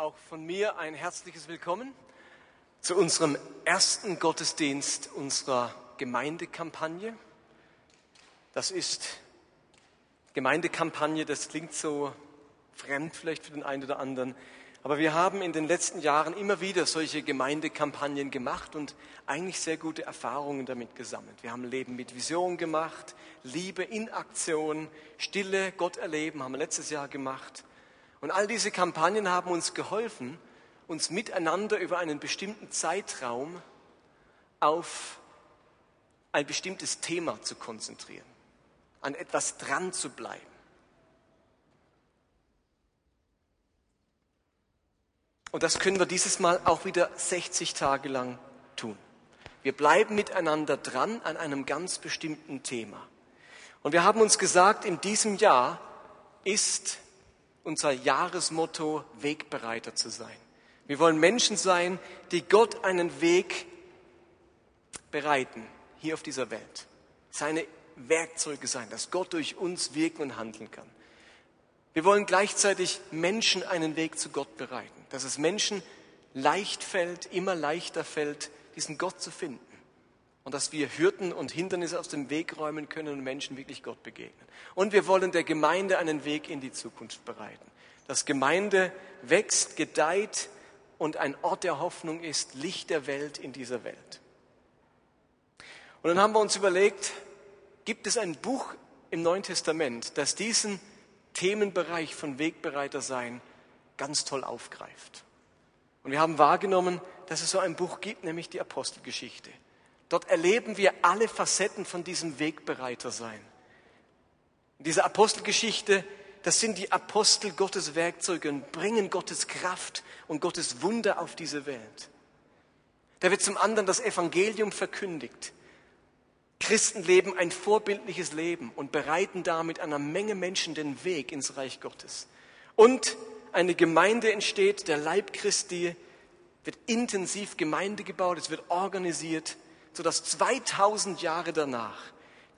Auch von mir ein herzliches Willkommen zu unserem ersten Gottesdienst unserer Gemeindekampagne. Das ist Gemeindekampagne, das klingt so fremd vielleicht für den einen oder anderen, aber wir haben in den letzten Jahren immer wieder solche Gemeindekampagnen gemacht und eigentlich sehr gute Erfahrungen damit gesammelt. Wir haben Leben mit Vision gemacht, Liebe in Aktion, Stille, Gott erleben, haben wir letztes Jahr gemacht. Und all diese Kampagnen haben uns geholfen, uns miteinander über einen bestimmten Zeitraum auf ein bestimmtes Thema zu konzentrieren, an etwas dran zu bleiben. Und das können wir dieses Mal auch wieder 60 Tage lang tun. Wir bleiben miteinander dran an einem ganz bestimmten Thema. Und wir haben uns gesagt, in diesem Jahr ist unser Jahresmotto, Wegbereiter zu sein. Wir wollen Menschen sein, die Gott einen Weg bereiten, hier auf dieser Welt. Seine Werkzeuge sein, dass Gott durch uns wirken und handeln kann. Wir wollen gleichzeitig Menschen einen Weg zu Gott bereiten, dass es Menschen leicht fällt, immer leichter fällt, diesen Gott zu finden. Und dass wir Hürden und Hindernisse aus dem Weg räumen können und Menschen wirklich Gott begegnen. Und wir wollen der Gemeinde einen Weg in die Zukunft bereiten. Dass Gemeinde wächst, gedeiht und ein Ort der Hoffnung ist, Licht der Welt in dieser Welt. Und dann haben wir uns überlegt, gibt es ein Buch im Neuen Testament, das diesen Themenbereich von Wegbereiter sein ganz toll aufgreift. Und wir haben wahrgenommen, dass es so ein Buch gibt, nämlich die Apostelgeschichte. Dort erleben wir alle Facetten von diesem Wegbereiter sein. In dieser Apostelgeschichte, das sind die Apostel Gottes Werkzeuge und bringen Gottes Kraft und Gottes Wunder auf diese Welt. Da wird zum anderen das Evangelium verkündigt. Christen leben ein vorbildliches Leben und bereiten damit einer Menge Menschen den Weg ins Reich Gottes. Und eine Gemeinde entsteht, der Leib Christi wird intensiv Gemeinde gebaut, es wird organisiert, sodass 2000 Jahre danach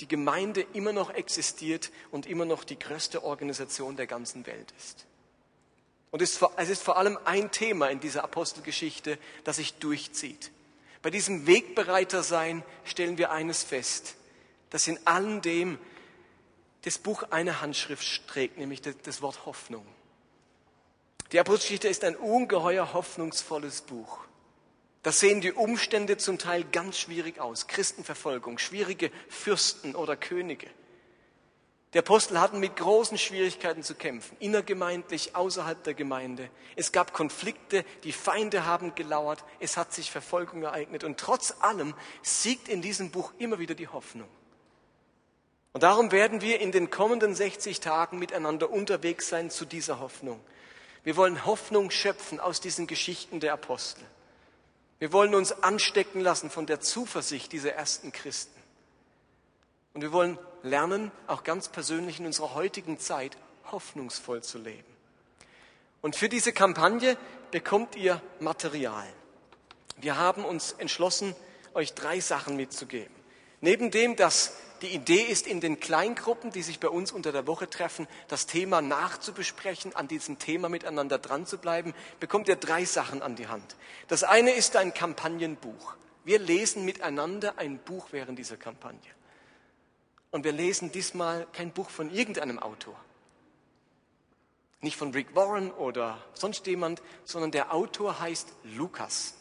die Gemeinde immer noch existiert und immer noch die größte Organisation der ganzen Welt ist. Und es ist vor allem ein Thema in dieser Apostelgeschichte, das sich durchzieht. Bei diesem Wegbereiter sein stellen wir eines fest, dass in allem dem das Buch eine Handschrift trägt, nämlich das Wort Hoffnung. Die Apostelgeschichte ist ein ungeheuer hoffnungsvolles Buch. Da sehen die Umstände zum Teil ganz schwierig aus. Christenverfolgung, schwierige Fürsten oder Könige. Die Apostel hatten mit großen Schwierigkeiten zu kämpfen, innergemeindlich, außerhalb der Gemeinde. Es gab Konflikte, die Feinde haben gelauert, es hat sich Verfolgung ereignet und trotz allem siegt in diesem Buch immer wieder die Hoffnung. Und darum werden wir in den kommenden 60 Tagen miteinander unterwegs sein zu dieser Hoffnung. Wir wollen Hoffnung schöpfen aus diesen Geschichten der Apostel. Wir wollen uns anstecken lassen von der Zuversicht dieser ersten Christen. Und wir wollen lernen, auch ganz persönlich in unserer heutigen Zeit hoffnungsvoll zu leben. Und für diese Kampagne bekommt ihr Material. Wir haben uns entschlossen, euch drei Sachen mitzugeben. Neben dem, dass die Idee ist, in den Kleingruppen, die sich bei uns unter der Woche treffen, das Thema nachzubesprechen, an diesem Thema miteinander dran zu bleiben, bekommt ihr drei Sachen an die Hand. Das eine ist ein Kampagnenbuch. Wir lesen miteinander ein Buch während dieser Kampagne. Und wir lesen diesmal kein Buch von irgendeinem Autor. Nicht von Rick Warren oder sonst jemand, sondern der Autor heißt Lukas.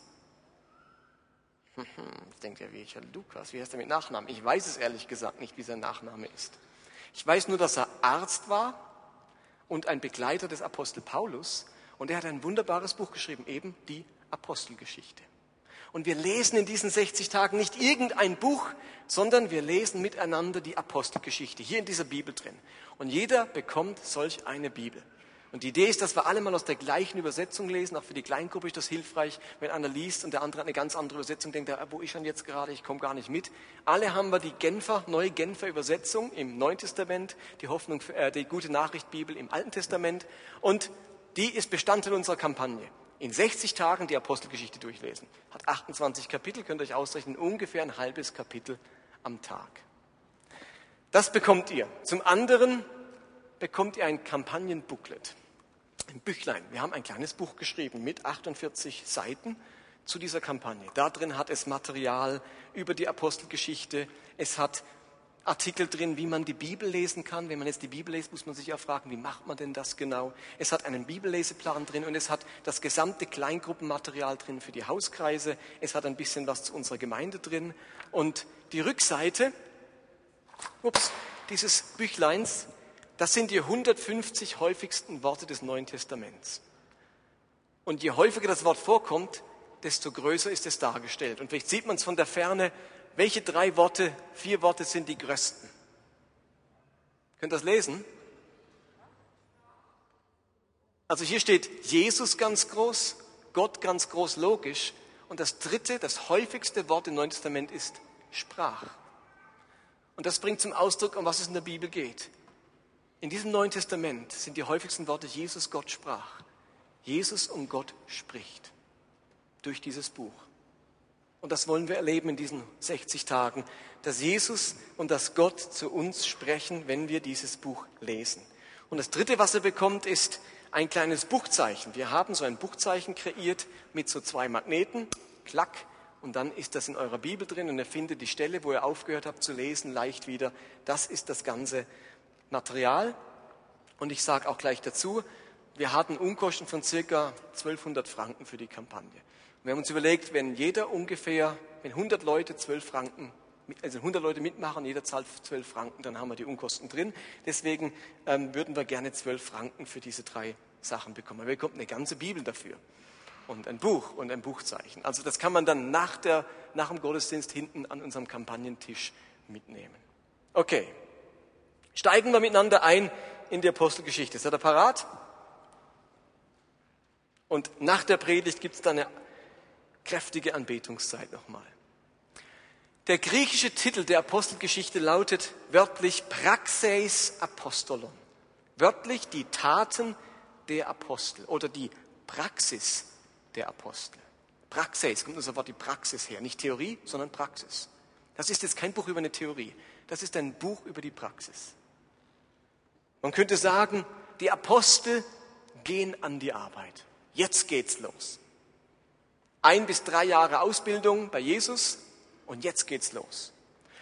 Jetzt denkt ihr, wie ich Lukas, wie heißt er mit Nachnamen? Ich weiß es ehrlich gesagt nicht, wie sein Nachname ist. Ich weiß nur, dass er Arzt war und ein Begleiter des Apostel Paulus und er hat ein wunderbares Buch geschrieben, eben die Apostelgeschichte. Und wir lesen in diesen 60 Tagen nicht irgendein Buch, sondern wir lesen miteinander die Apostelgeschichte hier in dieser Bibel drin. Und jeder bekommt solch eine Bibel. Und die Idee ist, dass wir alle mal aus der gleichen Übersetzung lesen. Auch für die Kleingruppe ist das hilfreich, wenn einer liest und der andere hat eine ganz andere Übersetzung, denkt er, wo ist er jetzt gerade? Ich komme gar nicht mit. Alle haben wir die Genfer, neue Genfer Übersetzung im Neuen Testament, die Hoffnung, äh, die gute Nachricht Bibel im Alten Testament. Und die ist Bestandteil unserer Kampagne in 60 Tagen die Apostelgeschichte durchlesen. Hat 28 Kapitel, könnt ihr euch ausrechnen, ungefähr ein halbes Kapitel am Tag. Das bekommt ihr. Zum anderen bekommt ihr ein Kampagnenbooklet. Ein Büchlein. Wir haben ein kleines Buch geschrieben mit 48 Seiten zu dieser Kampagne. Da drin hat es Material über die Apostelgeschichte. Es hat Artikel drin, wie man die Bibel lesen kann. Wenn man jetzt die Bibel liest, muss man sich auch fragen, wie macht man denn das genau? Es hat einen Bibelleseplan drin und es hat das gesamte Kleingruppenmaterial drin für die Hauskreise. Es hat ein bisschen was zu unserer Gemeinde drin. Und die Rückseite ups, dieses Büchleins, das sind die 150 häufigsten Worte des Neuen Testaments. Und je häufiger das Wort vorkommt, desto größer ist es dargestellt. Und vielleicht sieht man es von der Ferne, welche drei Worte, vier Worte sind die größten? Könnt ihr das lesen? Also hier steht Jesus ganz groß, Gott ganz groß, logisch. Und das dritte, das häufigste Wort im Neuen Testament ist Sprach. Und das bringt zum Ausdruck, um was es in der Bibel geht. In diesem Neuen Testament sind die häufigsten Worte Jesus, Gott sprach. Jesus und Gott spricht durch dieses Buch. Und das wollen wir erleben in diesen 60 Tagen, dass Jesus und dass Gott zu uns sprechen, wenn wir dieses Buch lesen. Und das Dritte, was er bekommt, ist ein kleines Buchzeichen. Wir haben so ein Buchzeichen kreiert mit so zwei Magneten, klack, und dann ist das in eurer Bibel drin und ihr findet die Stelle, wo ihr aufgehört habt zu lesen, leicht wieder. Das ist das ganze Material. Und ich sage auch gleich dazu, wir hatten Unkosten von circa 1200 Franken für die Kampagne. Wir haben uns überlegt, wenn jeder ungefähr, wenn 100 Leute 12 Franken, also 100 Leute mitmachen, jeder zahlt 12 Franken, dann haben wir die Unkosten drin. Deswegen ähm, würden wir gerne 12 Franken für diese drei Sachen bekommen. Wir bekommen eine ganze Bibel dafür und ein Buch und ein Buchzeichen. Also das kann man dann nach, der, nach dem Gottesdienst hinten an unserem Kampagnentisch mitnehmen. Okay, steigen wir miteinander ein in die Apostelgeschichte. Ist er da parat? Und nach der Predigt gibt es dann eine kräftige Anbetungszeit nochmal. Der griechische Titel der Apostelgeschichte lautet wörtlich Praxeis Apostolon. Wörtlich die Taten der Apostel oder die Praxis der Apostel. Praxis, kommt das Wort die Praxis her. Nicht Theorie, sondern Praxis. Das ist jetzt kein Buch über eine Theorie. Das ist ein Buch über die Praxis. Man könnte sagen, die Apostel gehen an die Arbeit. Jetzt geht's los. Ein bis drei Jahre Ausbildung bei Jesus und jetzt geht's los.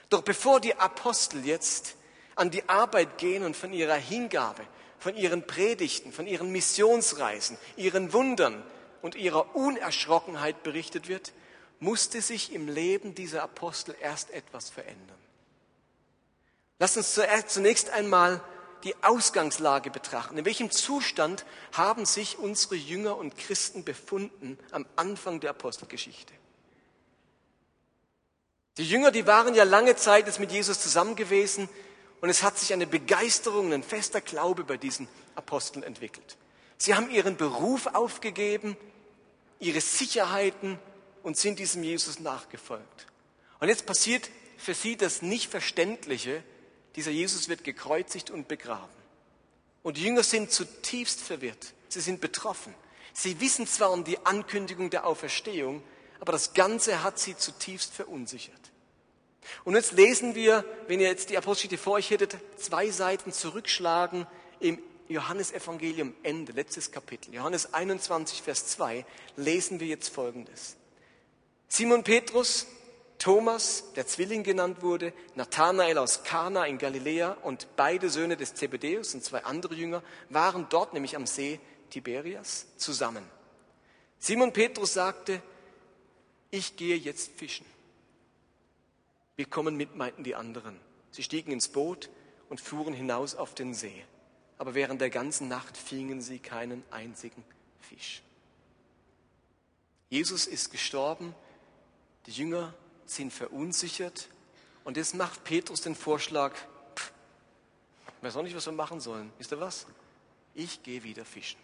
Doch bevor die Apostel jetzt an die Arbeit gehen und von ihrer Hingabe, von ihren Predigten, von ihren Missionsreisen, ihren Wundern und ihrer Unerschrockenheit berichtet wird, musste sich im Leben dieser Apostel erst etwas verändern. Lass uns zunächst einmal die Ausgangslage betrachten. In welchem Zustand haben sich unsere Jünger und Christen befunden am Anfang der Apostelgeschichte? Die Jünger, die waren ja lange Zeit jetzt mit Jesus zusammen gewesen und es hat sich eine Begeisterung, ein fester Glaube bei diesen Aposteln entwickelt. Sie haben ihren Beruf aufgegeben, ihre Sicherheiten und sind diesem Jesus nachgefolgt. Und jetzt passiert für sie das Nicht-Verständliche, dieser Jesus wird gekreuzigt und begraben. Und die Jünger sind zutiefst verwirrt. Sie sind betroffen. Sie wissen zwar um die Ankündigung der Auferstehung, aber das Ganze hat sie zutiefst verunsichert. Und jetzt lesen wir, wenn ihr jetzt die Apostelgeschichte vor euch hättet, zwei Seiten zurückschlagen im Johannesevangelium Ende, letztes Kapitel. Johannes 21, Vers 2, lesen wir jetzt Folgendes. Simon Petrus, Thomas, der Zwilling genannt wurde, Nathanael aus Kana in Galiläa und beide Söhne des Zebedeus und zwei andere Jünger waren dort, nämlich am See Tiberias, zusammen. Simon Petrus sagte, ich gehe jetzt fischen. Wir kommen mit, meinten die anderen. Sie stiegen ins Boot und fuhren hinaus auf den See. Aber während der ganzen Nacht fingen sie keinen einzigen Fisch. Jesus ist gestorben, die Jünger sind verunsichert und jetzt macht Petrus den Vorschlag, ich weiß auch nicht, was wir machen sollen. Wisst ihr was? Ich gehe wieder fischen.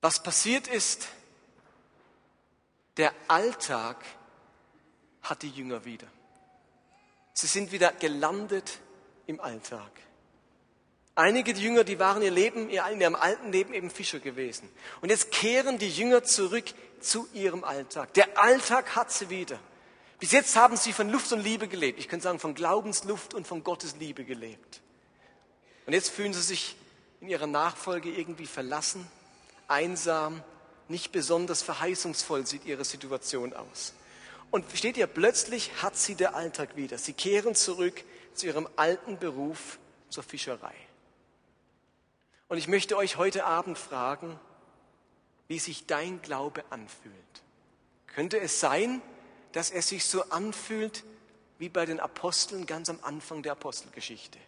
Was passiert ist, der Alltag hat die Jünger wieder. Sie sind wieder gelandet im Alltag. Einige Jünger, die waren ihr Leben, in ihrem alten Leben eben Fischer gewesen. Und jetzt kehren die Jünger zurück zu ihrem Alltag. Der Alltag hat sie wieder. Bis jetzt haben sie von Luft und Liebe gelebt. Ich könnte sagen, von Glaubensluft und von Gottes Liebe gelebt. Und jetzt fühlen sie sich in ihrer Nachfolge irgendwie verlassen, einsam, nicht besonders verheißungsvoll sieht ihre Situation aus. Und steht ihr, plötzlich hat sie der Alltag wieder. Sie kehren zurück zu ihrem alten Beruf zur Fischerei. Und ich möchte euch heute Abend fragen, wie sich dein Glaube anfühlt. Könnte es sein, dass er sich so anfühlt wie bei den Aposteln ganz am Anfang der Apostelgeschichte?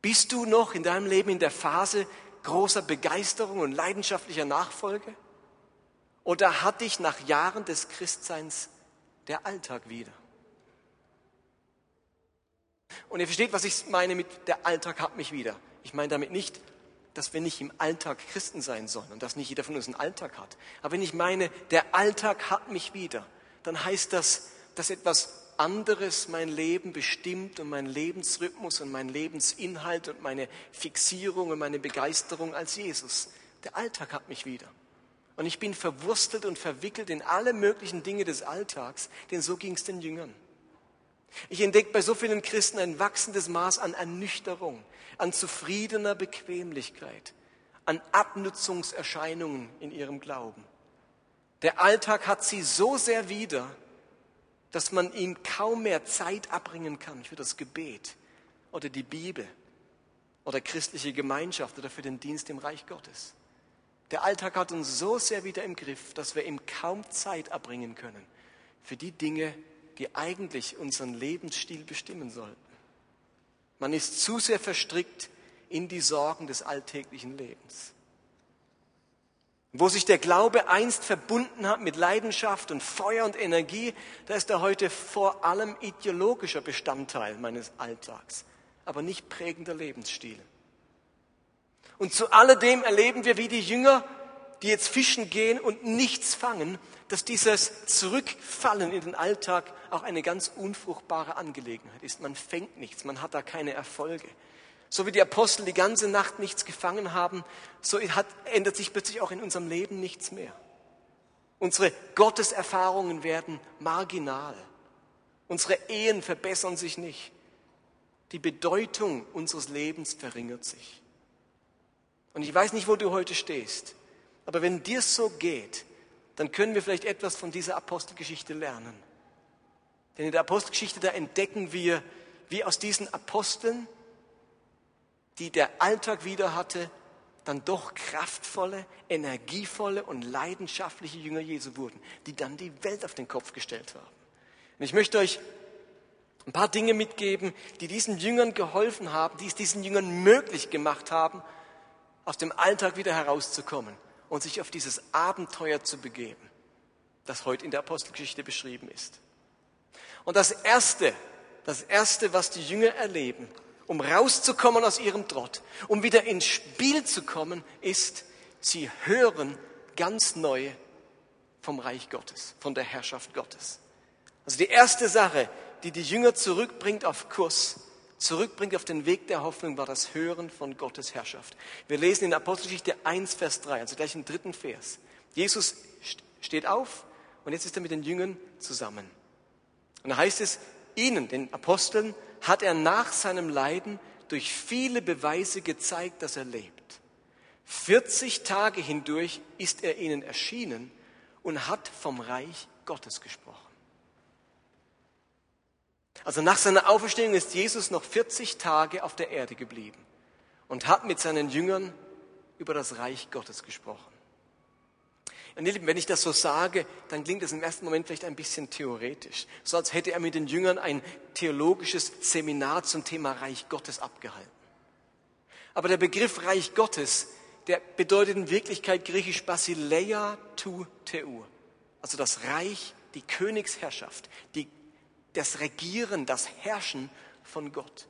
Bist du noch in deinem Leben in der Phase großer Begeisterung und leidenschaftlicher Nachfolge? Oder hat dich nach Jahren des Christseins der Alltag wieder? Und ihr versteht, was ich meine mit der Alltag hat mich wieder. Ich meine damit nicht, dass wir nicht im Alltag Christen sein sollen und dass nicht jeder von uns einen Alltag hat. Aber wenn ich meine, der Alltag hat mich wieder, dann heißt das, dass etwas anderes mein Leben bestimmt und mein Lebensrhythmus und mein Lebensinhalt und meine Fixierung und meine Begeisterung als Jesus. Der Alltag hat mich wieder. Und ich bin verwurstelt und verwickelt in alle möglichen Dinge des Alltags, denn so ging es den Jüngern. Ich entdecke bei so vielen Christen ein wachsendes Maß an Ernüchterung, an zufriedener Bequemlichkeit, an Abnutzungserscheinungen in ihrem Glauben. Der Alltag hat sie so sehr wieder, dass man ihm kaum mehr Zeit abbringen kann für das Gebet oder die Bibel oder christliche Gemeinschaft oder für den Dienst im Reich Gottes. Der Alltag hat uns so sehr wieder im Griff, dass wir ihm kaum Zeit abbringen können für die Dinge, die eigentlich unseren Lebensstil bestimmen sollten. Man ist zu sehr verstrickt in die Sorgen des alltäglichen Lebens. Wo sich der Glaube einst verbunden hat mit Leidenschaft und Feuer und Energie, da ist er heute vor allem ideologischer Bestandteil meines Alltags, aber nicht prägender Lebensstil. Und zu alledem erleben wir wie die Jünger, die jetzt fischen gehen und nichts fangen, dass dieses Zurückfallen in den Alltag auch eine ganz unfruchtbare Angelegenheit ist. Man fängt nichts, man hat da keine Erfolge. So wie die Apostel die ganze Nacht nichts gefangen haben, so hat, ändert sich plötzlich auch in unserem Leben nichts mehr. Unsere Gotteserfahrungen werden marginal. Unsere Ehen verbessern sich nicht. Die Bedeutung unseres Lebens verringert sich. Und ich weiß nicht, wo du heute stehst, aber wenn dir so geht, dann können wir vielleicht etwas von dieser Apostelgeschichte lernen. Denn in der Apostelgeschichte, da entdecken wir, wie aus diesen Aposteln die der Alltag wieder hatte, dann doch kraftvolle, energievolle und leidenschaftliche Jünger Jesu wurden, die dann die Welt auf den Kopf gestellt haben. Und ich möchte euch ein paar Dinge mitgeben, die diesen Jüngern geholfen haben, die es diesen Jüngern möglich gemacht haben, aus dem Alltag wieder herauszukommen und sich auf dieses Abenteuer zu begeben, das heute in der Apostelgeschichte beschrieben ist. Und das Erste, das Erste, was die Jünger erleben, um rauszukommen aus ihrem Trott, um wieder ins Spiel zu kommen, ist, sie hören ganz neu vom Reich Gottes, von der Herrschaft Gottes. Also die erste Sache, die die Jünger zurückbringt auf Kurs, zurückbringt auf den Weg der Hoffnung, war das Hören von Gottes Herrschaft. Wir lesen in Apostelgeschichte 1, Vers 3, also gleich im dritten Vers. Jesus steht auf und jetzt ist er mit den Jüngern zusammen. Und da heißt es, ihnen, den Aposteln, hat er nach seinem Leiden durch viele Beweise gezeigt, dass er lebt. 40 Tage hindurch ist er ihnen erschienen und hat vom Reich Gottes gesprochen. Also nach seiner Auferstehung ist Jesus noch 40 Tage auf der Erde geblieben und hat mit seinen Jüngern über das Reich Gottes gesprochen. Und ihr Lieben, wenn ich das so sage, dann klingt das im ersten Moment vielleicht ein bisschen theoretisch. So als hätte er mit den Jüngern ein theologisches Seminar zum Thema Reich Gottes abgehalten. Aber der Begriff Reich Gottes, der bedeutet in Wirklichkeit griechisch Basileia tu Teu. Also das Reich, die Königsherrschaft, die, das Regieren, das Herrschen von Gott.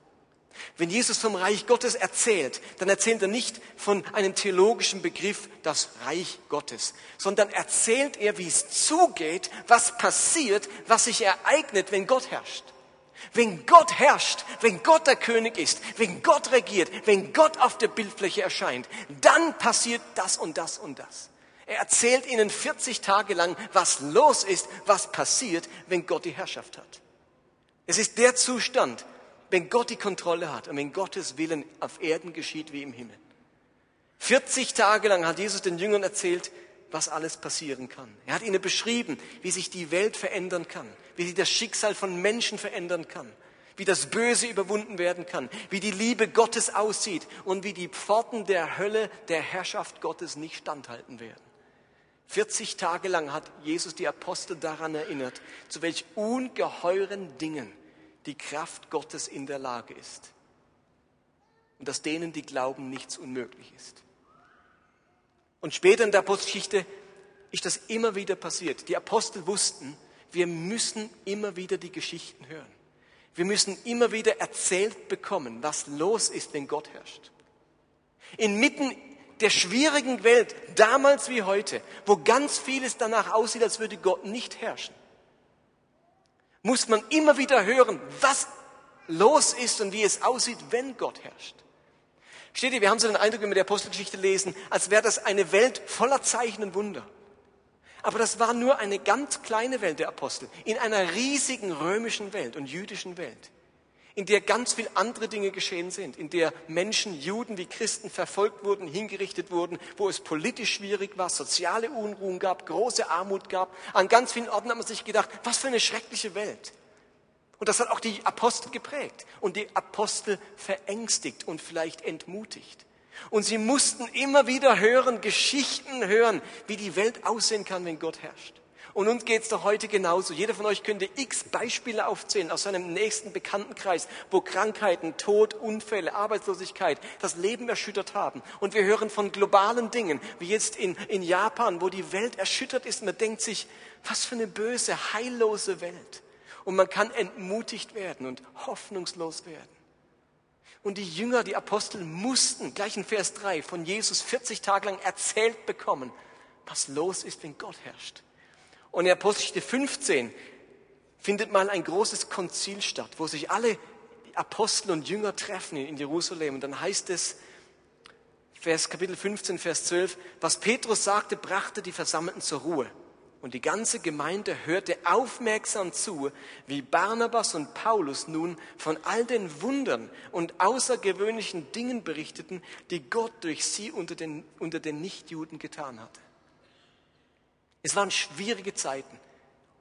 Wenn Jesus vom Reich Gottes erzählt, dann erzählt er nicht von einem theologischen Begriff, das Reich Gottes, sondern erzählt er, wie es zugeht, was passiert, was sich ereignet, wenn Gott herrscht. Wenn Gott herrscht, wenn Gott der König ist, wenn Gott regiert, wenn Gott auf der Bildfläche erscheint, dann passiert das und das und das. Er erzählt ihnen 40 Tage lang, was los ist, was passiert, wenn Gott die Herrschaft hat. Es ist der Zustand, wenn Gott die Kontrolle hat und wenn Gottes Willen auf Erden geschieht wie im Himmel. 40 Tage lang hat Jesus den Jüngern erzählt, was alles passieren kann. Er hat ihnen beschrieben, wie sich die Welt verändern kann, wie sich das Schicksal von Menschen verändern kann, wie das Böse überwunden werden kann, wie die Liebe Gottes aussieht und wie die Pforten der Hölle der Herrschaft Gottes nicht standhalten werden. 40 Tage lang hat Jesus die Apostel daran erinnert, zu welch ungeheuren Dingen die Kraft Gottes in der Lage ist. Und dass denen, die glauben, nichts unmöglich ist. Und später in der Apostelgeschichte ist das immer wieder passiert. Die Apostel wussten, wir müssen immer wieder die Geschichten hören. Wir müssen immer wieder erzählt bekommen, was los ist, wenn Gott herrscht. Inmitten der schwierigen Welt, damals wie heute, wo ganz vieles danach aussieht, als würde Gott nicht herrschen, muss man immer wieder hören, was los ist und wie es aussieht, wenn Gott herrscht. Steht ihr, wir haben so den Eindruck, wenn wir die Apostelgeschichte lesen, als wäre das eine Welt voller Zeichen und Wunder. Aber das war nur eine ganz kleine Welt der Apostel in einer riesigen römischen Welt und jüdischen Welt in der ganz viel andere Dinge geschehen sind, in der Menschen, Juden wie Christen verfolgt wurden, hingerichtet wurden, wo es politisch schwierig war, soziale Unruhen gab, große Armut gab. An ganz vielen Orten hat man sich gedacht, was für eine schreckliche Welt. Und das hat auch die Apostel geprägt und die Apostel verängstigt und vielleicht entmutigt. Und sie mussten immer wieder hören, Geschichten hören, wie die Welt aussehen kann, wenn Gott herrscht. Und uns geht's doch heute genauso. Jeder von euch könnte x Beispiele aufzählen aus seinem nächsten Bekanntenkreis, wo Krankheiten, Tod, Unfälle, Arbeitslosigkeit das Leben erschüttert haben. Und wir hören von globalen Dingen, wie jetzt in, in Japan, wo die Welt erschüttert ist. Man denkt sich, was für eine böse, heillose Welt. Und man kann entmutigt werden und hoffnungslos werden. Und die Jünger, die Apostel mussten, gleich in Vers 3, von Jesus 40 Tage lang erzählt bekommen, was los ist, wenn Gott herrscht. Und in Apostelgeschichte 15 findet mal ein großes Konzil statt, wo sich alle Apostel und Jünger treffen in Jerusalem. Und dann heißt es, Vers, Kapitel 15, Vers 12, was Petrus sagte, brachte die Versammelten zur Ruhe. Und die ganze Gemeinde hörte aufmerksam zu, wie Barnabas und Paulus nun von all den Wundern und außergewöhnlichen Dingen berichteten, die Gott durch sie unter den, unter den Nichtjuden getan hatte. Es waren schwierige Zeiten.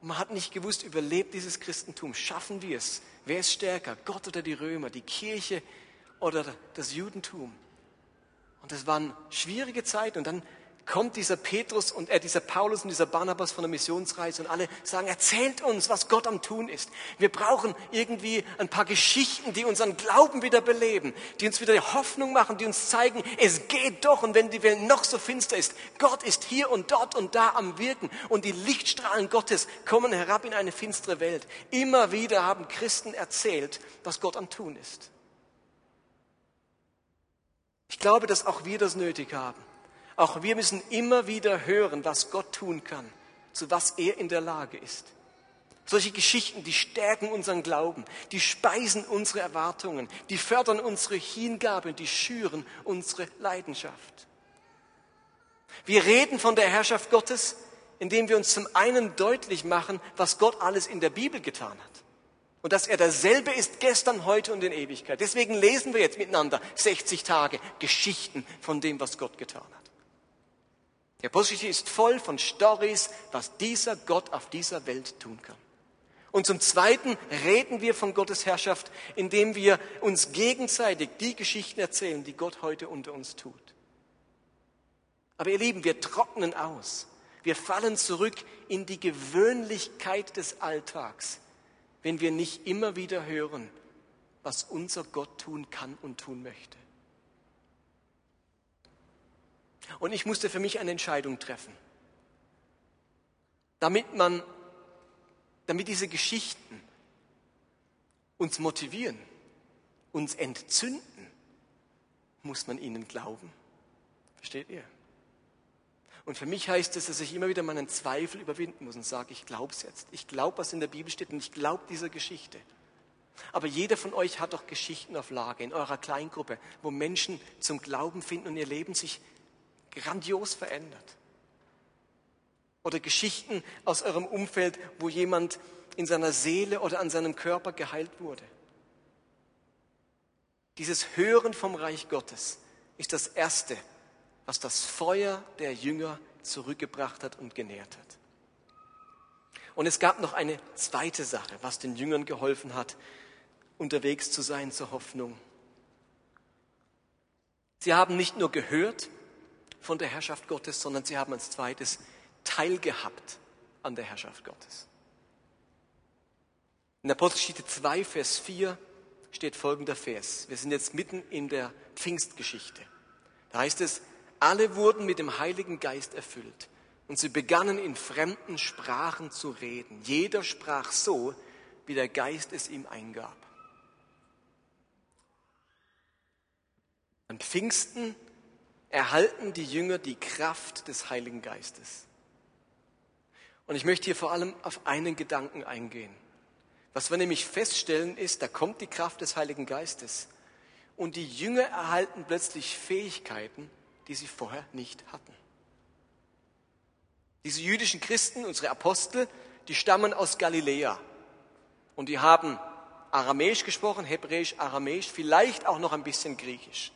Und man hat nicht gewusst, überlebt dieses Christentum? Schaffen wir es? Wer ist stärker? Gott oder die Römer? Die Kirche oder das Judentum? Und es waren schwierige Zeiten. Und dann kommt dieser Petrus und äh, dieser Paulus und dieser Barnabas von der Missionsreise und alle sagen, erzählt uns, was Gott am tun ist. Wir brauchen irgendwie ein paar Geschichten, die unseren Glauben wieder beleben, die uns wieder Hoffnung machen, die uns zeigen, es geht doch und wenn die Welt noch so finster ist, Gott ist hier und dort und da am Wirken und die Lichtstrahlen Gottes kommen herab in eine finstere Welt. Immer wieder haben Christen erzählt, was Gott am tun ist. Ich glaube, dass auch wir das nötig haben auch wir müssen immer wieder hören, was Gott tun kann, zu was er in der Lage ist. Solche Geschichten, die stärken unseren Glauben, die speisen unsere Erwartungen, die fördern unsere Hingabe, die schüren unsere Leidenschaft. Wir reden von der Herrschaft Gottes, indem wir uns zum einen deutlich machen, was Gott alles in der Bibel getan hat. Und dass er derselbe ist gestern, heute und in Ewigkeit. Deswegen lesen wir jetzt miteinander 60 Tage Geschichten von dem, was Gott getan hat. Die Apostelgeschichte ist voll von Stories, was dieser Gott auf dieser Welt tun kann. Und zum Zweiten reden wir von Gottes Herrschaft, indem wir uns gegenseitig die Geschichten erzählen, die Gott heute unter uns tut. Aber ihr Lieben, wir trocknen aus. Wir fallen zurück in die Gewöhnlichkeit des Alltags, wenn wir nicht immer wieder hören, was unser Gott tun kann und tun möchte. Und ich musste für mich eine Entscheidung treffen. Damit man, damit diese Geschichten uns motivieren, uns entzünden, muss man ihnen glauben. Versteht ihr? Und für mich heißt es, dass ich immer wieder meinen Zweifel überwinden muss und sage, ich glaube es jetzt. Ich glaube, was in der Bibel steht und ich glaube dieser Geschichte. Aber jeder von euch hat doch Geschichten auf Lage in eurer Kleingruppe, wo Menschen zum Glauben finden und ihr Leben sich grandios verändert. Oder Geschichten aus eurem Umfeld, wo jemand in seiner Seele oder an seinem Körper geheilt wurde. Dieses Hören vom Reich Gottes ist das Erste, was das Feuer der Jünger zurückgebracht hat und genährt hat. Und es gab noch eine zweite Sache, was den Jüngern geholfen hat, unterwegs zu sein zur Hoffnung. Sie haben nicht nur gehört von der Herrschaft Gottes, sondern sie haben als zweites teilgehabt an der Herrschaft Gottes. In Apostelgeschichte 2, Vers 4 steht folgender Vers. Wir sind jetzt mitten in der Pfingstgeschichte. Da heißt es, alle wurden mit dem Heiligen Geist erfüllt und sie begannen in fremden Sprachen zu reden. Jeder sprach so, wie der Geist es ihm eingab. An Pfingsten erhalten die Jünger die Kraft des Heiligen Geistes. Und ich möchte hier vor allem auf einen Gedanken eingehen. Was wir nämlich feststellen ist, da kommt die Kraft des Heiligen Geistes und die Jünger erhalten plötzlich Fähigkeiten, die sie vorher nicht hatten. Diese jüdischen Christen, unsere Apostel, die stammen aus Galiläa und die haben Aramäisch gesprochen, Hebräisch, Aramäisch, vielleicht auch noch ein bisschen Griechisch.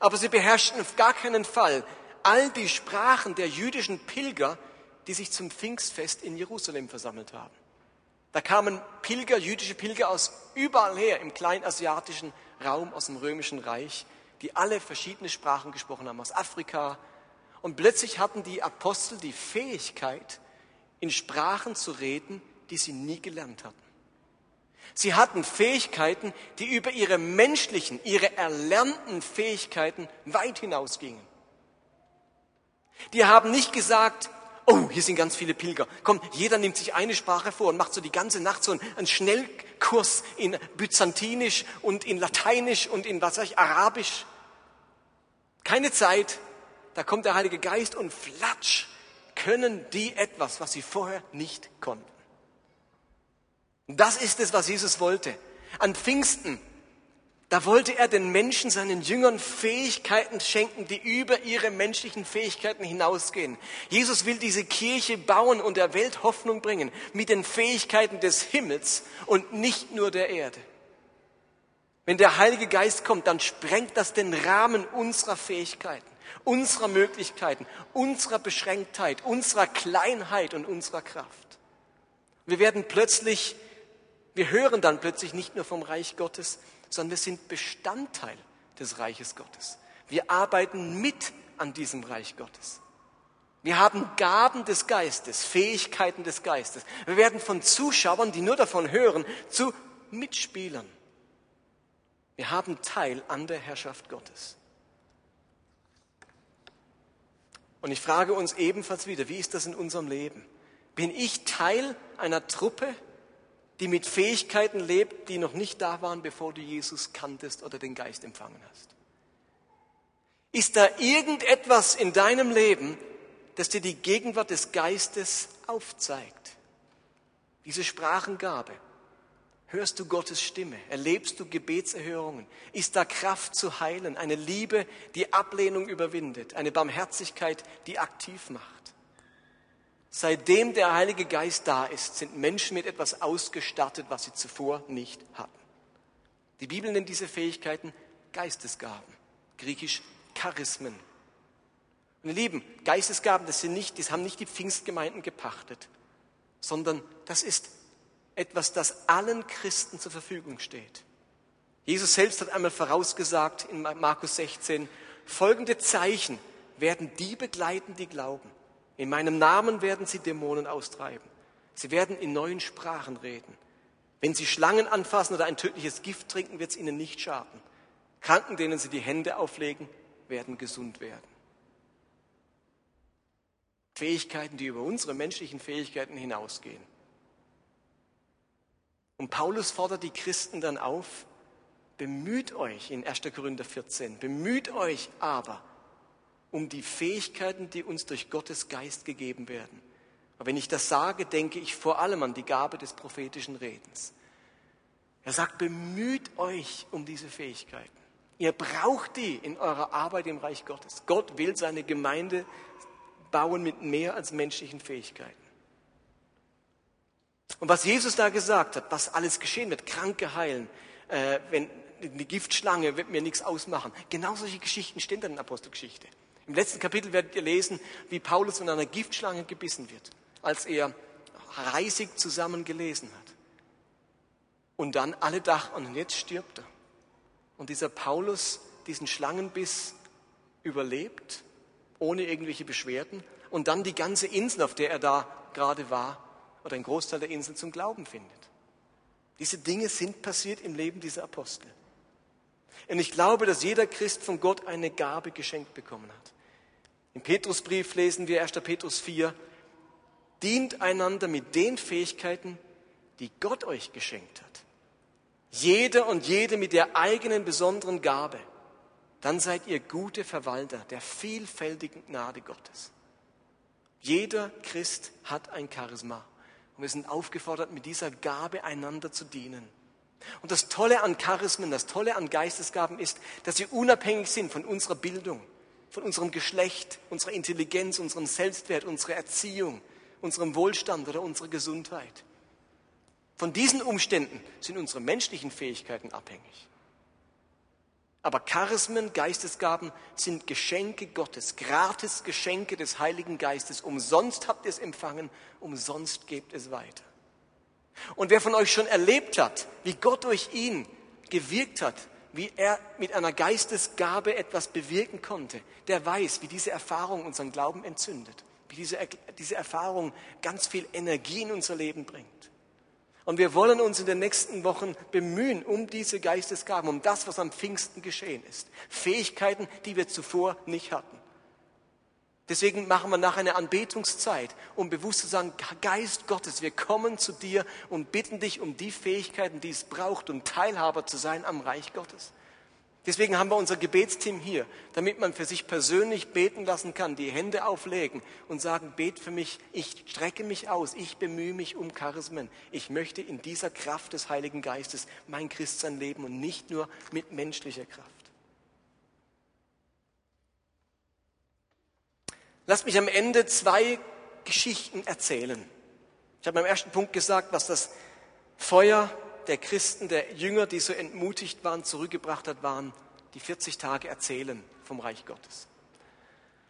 Aber sie beherrschten auf gar keinen Fall all die Sprachen der jüdischen Pilger, die sich zum Pfingstfest in Jerusalem versammelt haben. Da kamen Pilger, jüdische Pilger aus überall her im kleinasiatischen Raum, aus dem römischen Reich, die alle verschiedene Sprachen gesprochen haben, aus Afrika. Und plötzlich hatten die Apostel die Fähigkeit, in Sprachen zu reden, die sie nie gelernt hatten. Sie hatten Fähigkeiten, die über ihre menschlichen, ihre erlernten Fähigkeiten weit hinausgingen. Die haben nicht gesagt, oh, hier sind ganz viele Pilger. Komm, jeder nimmt sich eine Sprache vor und macht so die ganze Nacht so einen Schnellkurs in Byzantinisch und in Lateinisch und in, was sag ich, Arabisch. Keine Zeit, da kommt der Heilige Geist und flatsch, können die etwas, was sie vorher nicht konnten. Das ist es, was Jesus wollte. An Pfingsten da wollte er den Menschen, seinen Jüngern Fähigkeiten schenken, die über ihre menschlichen Fähigkeiten hinausgehen. Jesus will diese Kirche bauen und der Welt Hoffnung bringen mit den Fähigkeiten des Himmels und nicht nur der Erde. Wenn der Heilige Geist kommt, dann sprengt das den Rahmen unserer Fähigkeiten, unserer Möglichkeiten, unserer Beschränktheit, unserer Kleinheit und unserer Kraft. Wir werden plötzlich, wir hören dann plötzlich nicht nur vom Reich Gottes, sondern wir sind Bestandteil des Reiches Gottes. Wir arbeiten mit an diesem Reich Gottes. Wir haben Gaben des Geistes, Fähigkeiten des Geistes. Wir werden von Zuschauern, die nur davon hören, zu Mitspielern. Wir haben Teil an der Herrschaft Gottes. Und ich frage uns ebenfalls wieder, wie ist das in unserem Leben? Bin ich Teil einer Truppe, die mit Fähigkeiten lebt, die noch nicht da waren, bevor du Jesus kanntest oder den Geist empfangen hast? Ist da irgendetwas in deinem Leben, das dir die Gegenwart des Geistes aufzeigt? Diese Sprachengabe. Hörst du Gottes Stimme? Erlebst du Gebetserhörungen? Ist da Kraft zu heilen? Eine Liebe, die Ablehnung überwindet? Eine Barmherzigkeit, die aktiv macht? Seitdem der Heilige Geist da ist, sind Menschen mit etwas ausgestattet, was sie zuvor nicht hatten. Die Bibel nennt diese Fähigkeiten Geistesgaben, griechisch Charismen. Und ihr Lieben, Geistesgaben, das, sind nicht, das haben nicht die Pfingstgemeinden gepachtet, sondern das ist etwas, das allen Christen zur Verfügung steht. Jesus selbst hat einmal vorausgesagt in Markus 16, folgende Zeichen werden die begleiten, die glauben. In meinem Namen werden sie Dämonen austreiben. Sie werden in neuen Sprachen reden. Wenn sie Schlangen anfassen oder ein tödliches Gift trinken, wird es ihnen nicht schaden. Kranken, denen sie die Hände auflegen, werden gesund werden. Fähigkeiten, die über unsere menschlichen Fähigkeiten hinausgehen. Und Paulus fordert die Christen dann auf, bemüht euch in 1. Korinther 14, bemüht euch aber, um die Fähigkeiten, die uns durch Gottes Geist gegeben werden. Aber wenn ich das sage, denke ich vor allem an die Gabe des prophetischen Redens. Er sagt, bemüht euch um diese Fähigkeiten. Ihr braucht die in eurer Arbeit im Reich Gottes. Gott will seine Gemeinde bauen mit mehr als menschlichen Fähigkeiten. Und was Jesus da gesagt hat, was alles geschehen wird, Kranke heilen, äh, wenn eine Giftschlange wird mir nichts ausmachen. Genau solche Geschichten stehen dann in der Apostelgeschichte. Im letzten Kapitel werdet ihr lesen, wie Paulus von einer Giftschlange gebissen wird, als er reisig zusammen gelesen hat. Und dann alle dachten, und jetzt stirbt er. Und dieser Paulus diesen Schlangenbiss überlebt, ohne irgendwelche Beschwerden, und dann die ganze Insel, auf der er da gerade war, oder ein Großteil der Insel zum Glauben findet. Diese Dinge sind passiert im Leben dieser Apostel. Und ich glaube, dass jeder Christ von Gott eine Gabe geschenkt bekommen hat. Im Petrusbrief lesen wir 1. Petrus 4, dient einander mit den Fähigkeiten, die Gott euch geschenkt hat. Jeder und jede mit der eigenen besonderen Gabe. Dann seid ihr gute Verwalter der vielfältigen Gnade Gottes. Jeder Christ hat ein Charisma. Und wir sind aufgefordert, mit dieser Gabe einander zu dienen. Und das Tolle an Charismen, das Tolle an Geistesgaben ist, dass sie unabhängig sind von unserer Bildung, von unserem Geschlecht, unserer Intelligenz, unserem Selbstwert, unserer Erziehung, unserem Wohlstand oder unserer Gesundheit. Von diesen Umständen sind unsere menschlichen Fähigkeiten abhängig. Aber Charismen, Geistesgaben sind Geschenke Gottes, gratis Geschenke des Heiligen Geistes. Umsonst habt ihr es empfangen, umsonst gebt es weiter. Und wer von euch schon erlebt hat, wie Gott durch ihn gewirkt hat, wie er mit einer Geistesgabe etwas bewirken konnte, der weiß, wie diese Erfahrung unseren Glauben entzündet, wie diese, diese Erfahrung ganz viel Energie in unser Leben bringt. Und wir wollen uns in den nächsten Wochen bemühen um diese Geistesgaben, um das, was am Pfingsten geschehen ist. Fähigkeiten, die wir zuvor nicht hatten. Deswegen machen wir nach einer Anbetungszeit, um bewusst zu sagen, Geist Gottes, wir kommen zu dir und bitten dich um die Fähigkeiten, die es braucht, um Teilhaber zu sein am Reich Gottes. Deswegen haben wir unser Gebetsteam hier, damit man für sich persönlich beten lassen kann, die Hände auflegen und sagen, bet für mich, ich strecke mich aus, ich bemühe mich um Charismen. Ich möchte in dieser Kraft des Heiligen Geistes mein Christsein leben und nicht nur mit menschlicher Kraft. Lasst mich am Ende zwei Geschichten erzählen. Ich habe beim ersten Punkt gesagt, was das Feuer der Christen, der Jünger, die so entmutigt waren, zurückgebracht hat, waren die 40 Tage erzählen vom Reich Gottes.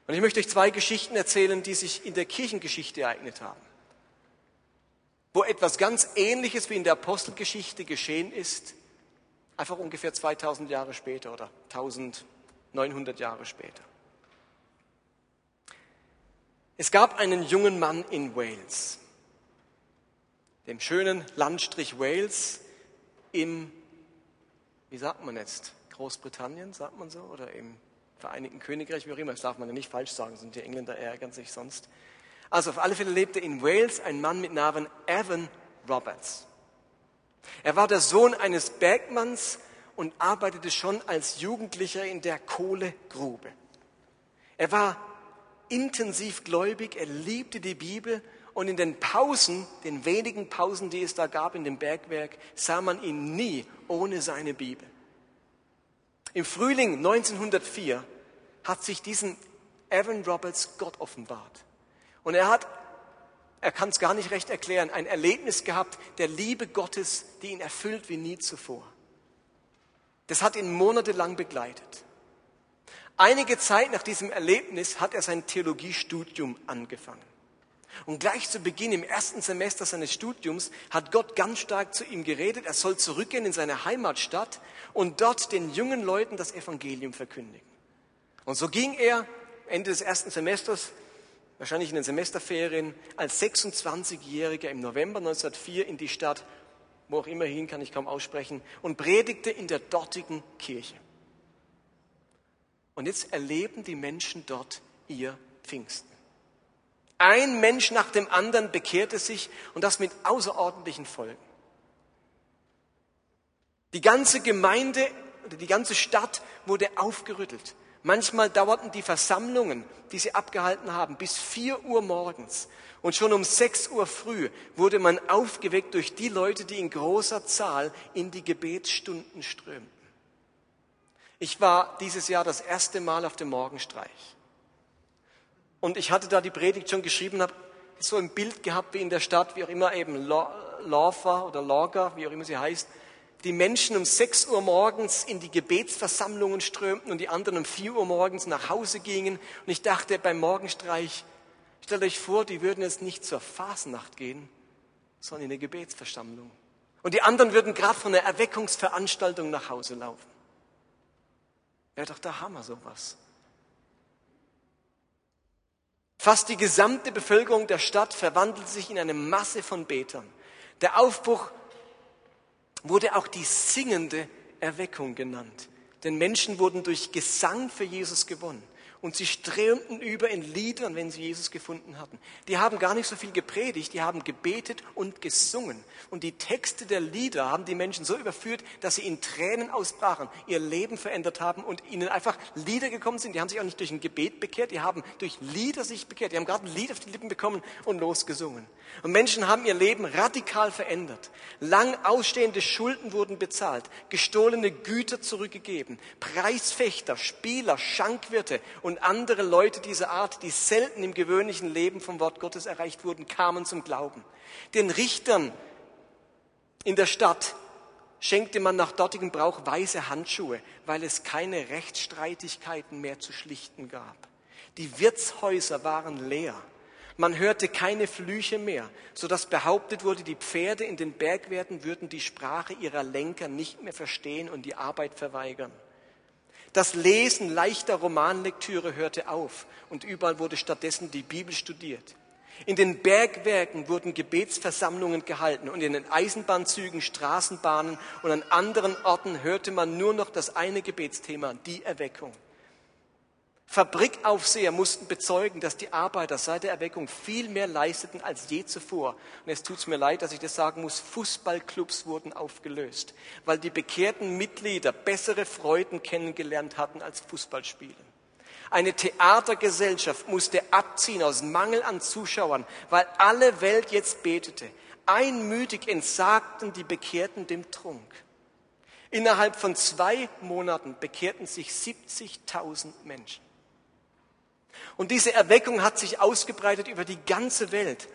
Und ich möchte euch zwei Geschichten erzählen, die sich in der Kirchengeschichte ereignet haben. Wo etwas ganz Ähnliches wie in der Apostelgeschichte geschehen ist, einfach ungefähr 2000 Jahre später oder 1900 Jahre später. Es gab einen jungen Mann in Wales, dem schönen Landstrich Wales, im, wie sagt man jetzt, Großbritannien, sagt man so, oder im Vereinigten Königreich, wie auch immer, das darf man ja nicht falsch sagen, sind die Engländer ärgern sich sonst. Also auf alle Fälle lebte in Wales ein Mann mit Namen Evan Roberts. Er war der Sohn eines Bergmanns und arbeitete schon als Jugendlicher in der Kohlegrube. Er war intensiv gläubig, er liebte die Bibel und in den Pausen, den wenigen Pausen, die es da gab in dem Bergwerk, sah man ihn nie ohne seine Bibel. Im Frühling 1904 hat sich diesen Evan Roberts Gott offenbart. Und er hat, er kann es gar nicht recht erklären, ein Erlebnis gehabt der Liebe Gottes, die ihn erfüllt wie nie zuvor. Das hat ihn monatelang begleitet. Einige Zeit nach diesem Erlebnis hat er sein Theologiestudium angefangen. Und gleich zu Beginn im ersten Semester seines Studiums hat Gott ganz stark zu ihm geredet. Er soll zurückgehen in seine Heimatstadt und dort den jungen Leuten das Evangelium verkündigen. Und so ging er Ende des ersten Semesters, wahrscheinlich in den Semesterferien, als 26-Jähriger im November 1904 in die Stadt, wo auch immer hin, kann ich kaum aussprechen, und predigte in der dortigen Kirche. Und jetzt erleben die Menschen dort ihr Pfingsten. Ein Mensch nach dem anderen bekehrte sich und das mit außerordentlichen Folgen. Die ganze Gemeinde oder die ganze Stadt wurde aufgerüttelt. Manchmal dauerten die Versammlungen, die sie abgehalten haben, bis vier Uhr morgens. Und schon um sechs Uhr früh wurde man aufgeweckt durch die Leute, die in großer Zahl in die Gebetsstunden strömten. Ich war dieses Jahr das erste Mal auf dem Morgenstreich. Und ich hatte da die Predigt schon geschrieben, habe so ein Bild gehabt wie in der Stadt, wie auch immer eben Laufer oder Logger, wie auch immer sie heißt, die Menschen um 6 Uhr morgens in die Gebetsversammlungen strömten und die anderen um 4 Uhr morgens nach Hause gingen. Und ich dachte beim Morgenstreich, stellt euch vor, die würden jetzt nicht zur Fasnacht gehen, sondern in eine Gebetsversammlung. Und die anderen würden gerade von einer Erweckungsveranstaltung nach Hause laufen. Wäre doch der Hammer sowas. Fast die gesamte Bevölkerung der Stadt verwandelt sich in eine Masse von Betern. Der Aufbruch wurde auch die singende Erweckung genannt. Denn Menschen wurden durch Gesang für Jesus gewonnen. Und sie strömten über in Liedern, wenn sie Jesus gefunden hatten. Die haben gar nicht so viel gepredigt, die haben gebetet und gesungen. Und die Texte der Lieder haben die Menschen so überführt, dass sie in Tränen ausbrachen, ihr Leben verändert haben und ihnen einfach Lieder gekommen sind. Die haben sich auch nicht durch ein Gebet bekehrt, die haben durch Lieder sich bekehrt. Die haben gerade ein Lied auf die Lippen bekommen und losgesungen. Und Menschen haben ihr Leben radikal verändert. Lang ausstehende Schulden wurden bezahlt, gestohlene Güter zurückgegeben, Preisfechter, Spieler, Schankwirte und und andere Leute dieser Art, die selten im gewöhnlichen Leben vom Wort Gottes erreicht wurden, kamen zum Glauben. Den Richtern in der Stadt schenkte man nach dortigem Brauch weiße Handschuhe, weil es keine Rechtsstreitigkeiten mehr zu schlichten gab. Die Wirtshäuser waren leer. Man hörte keine Flüche mehr, so dass behauptet wurde, die Pferde in den Bergwerten würden die Sprache ihrer Lenker nicht mehr verstehen und die Arbeit verweigern. Das Lesen leichter Romanlektüre hörte auf und überall wurde stattdessen die Bibel studiert. In den Bergwerken wurden Gebetsversammlungen gehalten und in den Eisenbahnzügen, Straßenbahnen und an anderen Orten hörte man nur noch das eine Gebetsthema, die Erweckung. Fabrikaufseher mussten bezeugen, dass die Arbeiter seit der Erweckung viel mehr leisteten als je zuvor. Und es tut mir leid, dass ich das sagen muss, Fußballclubs wurden aufgelöst, weil die bekehrten Mitglieder bessere Freuden kennengelernt hatten als Fußballspielen. Eine Theatergesellschaft musste abziehen aus Mangel an Zuschauern, weil alle Welt jetzt betete. Einmütig entsagten die Bekehrten dem Trunk. Innerhalb von zwei Monaten bekehrten sich 70.000 Menschen. Und diese Erweckung hat sich ausgebreitet über die ganze Welt.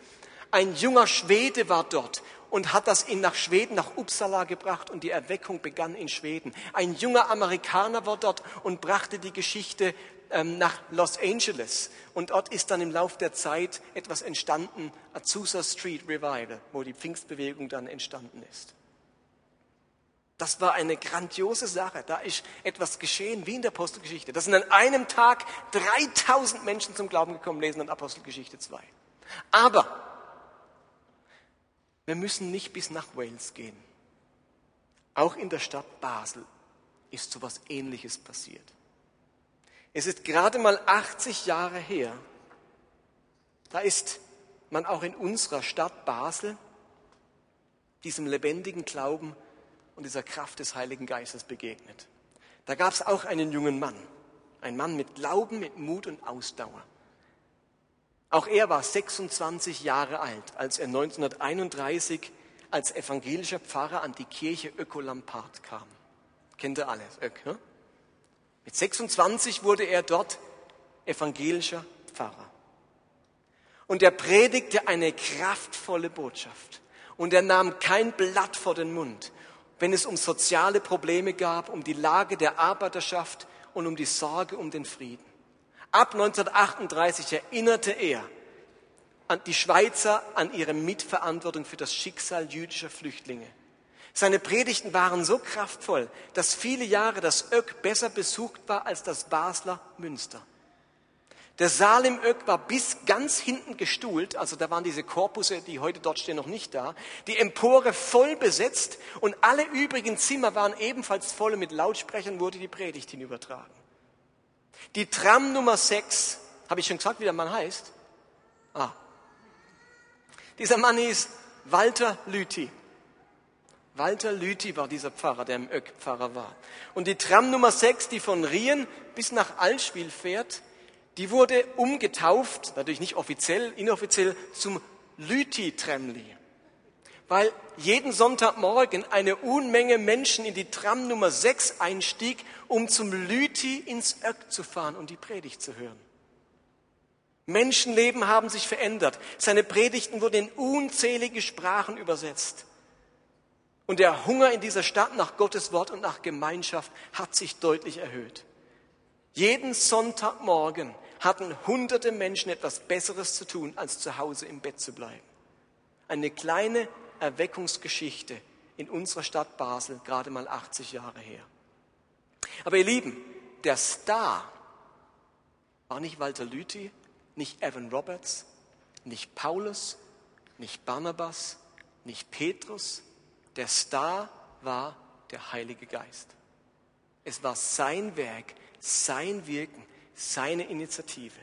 Ein junger Schwede war dort und hat das in nach Schweden, nach Uppsala gebracht und die Erweckung begann in Schweden. Ein junger Amerikaner war dort und brachte die Geschichte ähm, nach Los Angeles. Und dort ist dann im Lauf der Zeit etwas entstanden, Azusa Street Revival, wo die Pfingstbewegung dann entstanden ist. Das war eine grandiose Sache. Da ist etwas geschehen wie in der Apostelgeschichte. Da sind an einem Tag 3000 Menschen zum Glauben gekommen, lesen in Apostelgeschichte 2. Aber wir müssen nicht bis nach Wales gehen. Auch in der Stadt Basel ist so etwas Ähnliches passiert. Es ist gerade mal 80 Jahre her. Da ist man auch in unserer Stadt Basel diesem lebendigen Glauben und dieser Kraft des Heiligen Geistes begegnet. Da gab es auch einen jungen Mann, ein Mann mit Glauben, mit Mut und Ausdauer. Auch er war 26 Jahre alt, als er 1931 als evangelischer Pfarrer an die Kirche Ökolampart kam. Kennt ihr alles? Ök, ne? Mit 26 wurde er dort evangelischer Pfarrer. Und er predigte eine kraftvolle Botschaft. Und er nahm kein Blatt vor den Mund wenn es um soziale Probleme gab, um die Lage der Arbeiterschaft und um die Sorge um den Frieden. Ab 1938 erinnerte er an die Schweizer an ihre Mitverantwortung für das Schicksal jüdischer Flüchtlinge. Seine Predigten waren so kraftvoll, dass viele Jahre das Ök besser besucht war als das Basler Münster. Der Saal im Ök war bis ganz hinten gestuhlt, also da waren diese Korpusse, die heute dort stehen, noch nicht da. Die Empore voll besetzt und alle übrigen Zimmer waren ebenfalls voll und mit Lautsprechern wurde die Predigt hinübertragen. Die Tram Nummer 6, habe ich schon gesagt, wie der Mann heißt? Ah. Dieser Mann hieß Walter Lüthi. Walter Lüthi war dieser Pfarrer, der im Ök Pfarrer war. Und die Tram Nummer 6, die von Rien bis nach Allschwil fährt, die wurde umgetauft, natürlich nicht offiziell, inoffiziell, zum Lüti-Tremli. Weil jeden Sonntagmorgen eine Unmenge Menschen in die Tram Nummer 6 einstieg, um zum Lüti ins Ök zu fahren und die Predigt zu hören. Menschenleben haben sich verändert. Seine Predigten wurden in unzählige Sprachen übersetzt. Und der Hunger in dieser Stadt nach Gottes Wort und nach Gemeinschaft hat sich deutlich erhöht. Jeden Sonntagmorgen hatten hunderte Menschen etwas Besseres zu tun, als zu Hause im Bett zu bleiben. Eine kleine Erweckungsgeschichte in unserer Stadt Basel, gerade mal 80 Jahre her. Aber ihr Lieben, der Star war nicht Walter Lüthi, nicht Evan Roberts, nicht Paulus, nicht Barnabas, nicht Petrus. Der Star war der Heilige Geist. Es war sein Werk, sein Wirken, seine Initiative.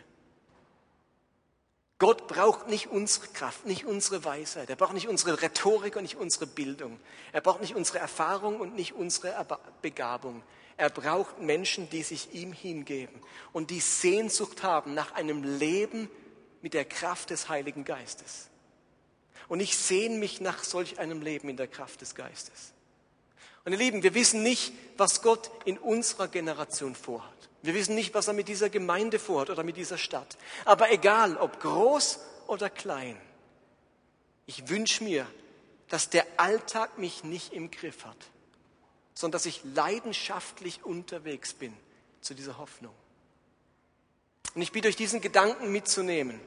Gott braucht nicht unsere Kraft, nicht unsere Weisheit. Er braucht nicht unsere Rhetorik und nicht unsere Bildung. Er braucht nicht unsere Erfahrung und nicht unsere Begabung. Er braucht Menschen, die sich ihm hingeben und die Sehnsucht haben nach einem Leben mit der Kraft des Heiligen Geistes. Und ich sehne mich nach solch einem Leben in der Kraft des Geistes. Ihr Lieben, wir wissen nicht, was Gott in unserer Generation vorhat. Wir wissen nicht, was er mit dieser Gemeinde vorhat oder mit dieser Stadt. Aber egal, ob groß oder klein, ich wünsche mir, dass der Alltag mich nicht im Griff hat, sondern dass ich leidenschaftlich unterwegs bin zu dieser Hoffnung. Und ich bitte euch, diesen Gedanken mitzunehmen.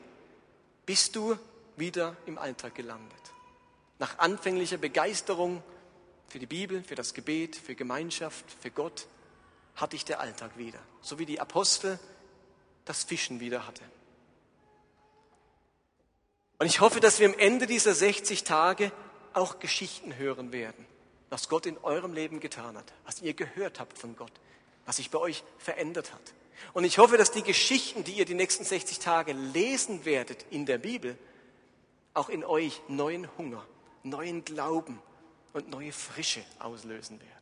Bist du wieder im Alltag gelandet? Nach anfänglicher Begeisterung für die Bibel, für das Gebet, für Gemeinschaft, für Gott, hatte ich der Alltag wieder. So wie die Apostel das Fischen wieder hatte. Und ich hoffe, dass wir am Ende dieser 60 Tage auch Geschichten hören werden was Gott in eurem Leben getan hat, was ihr gehört habt von Gott, was sich bei euch verändert hat. Und ich hoffe, dass die Geschichten, die ihr die nächsten 60 Tage lesen werdet in der Bibel, auch in euch neuen Hunger, neuen Glauben und neue Frische auslösen werden.